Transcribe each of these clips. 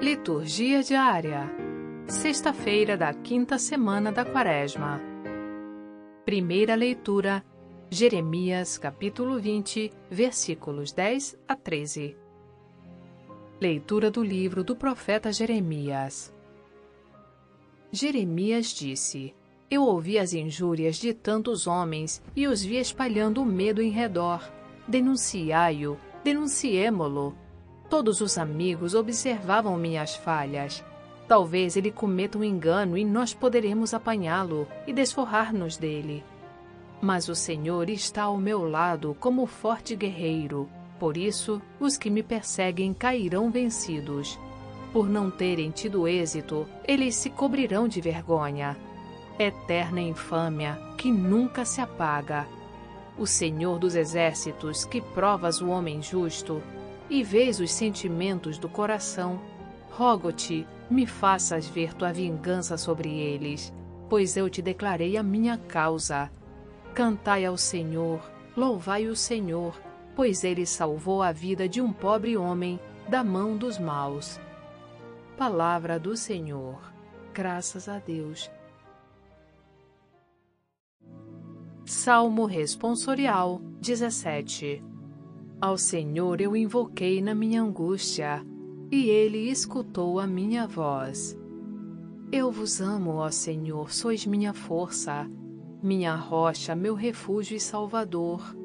Liturgia diária. Sexta-feira da quinta semana da Quaresma. Primeira leitura: Jeremias, capítulo 20, versículos 10 a 13. Leitura do livro do profeta Jeremias. Jeremias disse: Eu ouvi as injúrias de tantos homens e os vi espalhando o medo em redor. Denunciai-o, denunciemo-lo Todos os amigos observavam minhas falhas. Talvez ele cometa um engano e nós poderemos apanhá-lo e desforrar-nos dele. Mas o Senhor está ao meu lado como forte guerreiro. Por isso, os que me perseguem cairão vencidos. Por não terem tido êxito, eles se cobrirão de vergonha. Eterna infâmia que nunca se apaga. O Senhor dos Exércitos, que provas o homem justo, e vês os sentimentos do coração, rogo-te, me faças ver tua vingança sobre eles, pois eu te declarei a minha causa. Cantai ao Senhor, louvai o Senhor, pois ele salvou a vida de um pobre homem da mão dos maus. Palavra do Senhor. Graças a Deus. Salmo Responsorial 17 ao Senhor eu invoquei na minha angústia, e ele escutou a minha voz. Eu vos amo, ó Senhor, sois minha força, minha rocha, meu refúgio e salvador.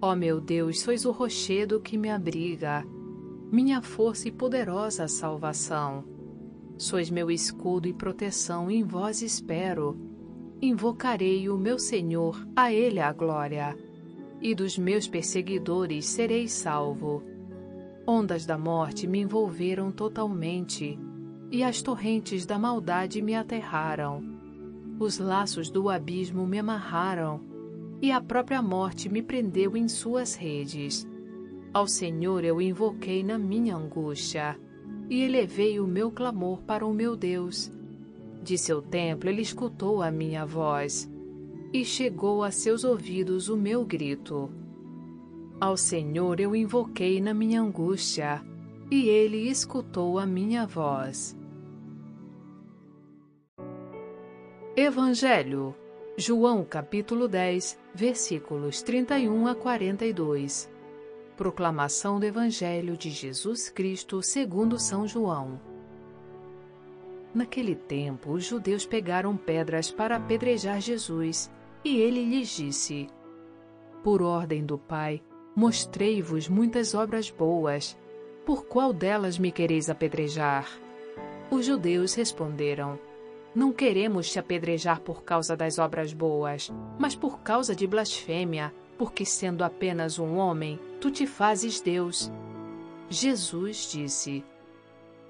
Ó meu Deus, sois o rochedo que me abriga, minha força e poderosa salvação. Sois meu escudo e proteção, em vós espero. Invocarei o meu Senhor, a ele a glória e dos meus perseguidores serei salvo. Ondas da morte me envolveram totalmente, e as torrentes da maldade me aterraram. Os laços do abismo me amarraram, e a própria morte me prendeu em suas redes. Ao Senhor eu invoquei na minha angústia, e elevei o meu clamor para o meu Deus. De seu templo ele escutou a minha voz e chegou a seus ouvidos o meu grito. Ao Senhor eu invoquei na minha angústia, e ele escutou a minha voz. Evangelho, João capítulo 10, versículos 31 a 42. Proclamação do Evangelho de Jesus Cristo segundo São João. Naquele tempo, os judeus pegaram pedras para apedrejar Jesus e ele lhes disse: Por ordem do Pai, mostrei-vos muitas obras boas. Por qual delas me quereis apedrejar? Os judeus responderam: Não queremos te apedrejar por causa das obras boas, mas por causa de blasfêmia, porque sendo apenas um homem, tu te fazes Deus. Jesus disse: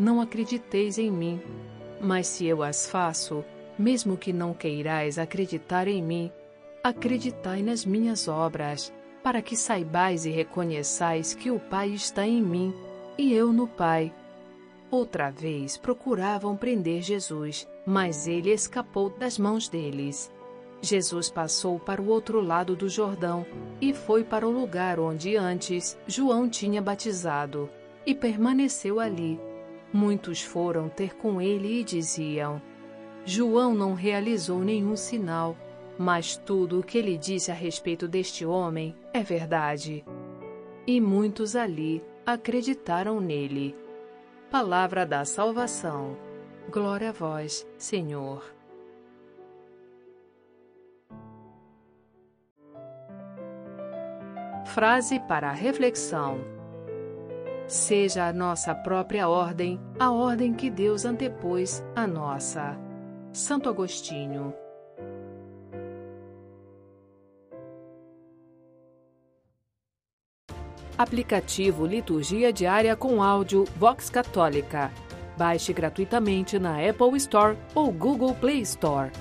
não acrediteis em mim. Mas se eu as faço, mesmo que não queirais acreditar em mim, acreditai nas minhas obras, para que saibais e reconheçais que o Pai está em mim e eu no Pai. Outra vez procuravam prender Jesus, mas ele escapou das mãos deles. Jesus passou para o outro lado do Jordão e foi para o lugar onde antes João tinha batizado, e permaneceu ali. Muitos foram ter com ele e diziam: João não realizou nenhum sinal mas tudo o que ele disse a respeito deste homem é verdade. E muitos ali acreditaram nele. Palavra da salvação. Glória a vós, Senhor. Frase para reflexão. Seja a nossa própria ordem a ordem que Deus antepôs à nossa. Santo Agostinho. Aplicativo Liturgia Diária com Áudio Vox Católica. Baixe gratuitamente na Apple Store ou Google Play Store.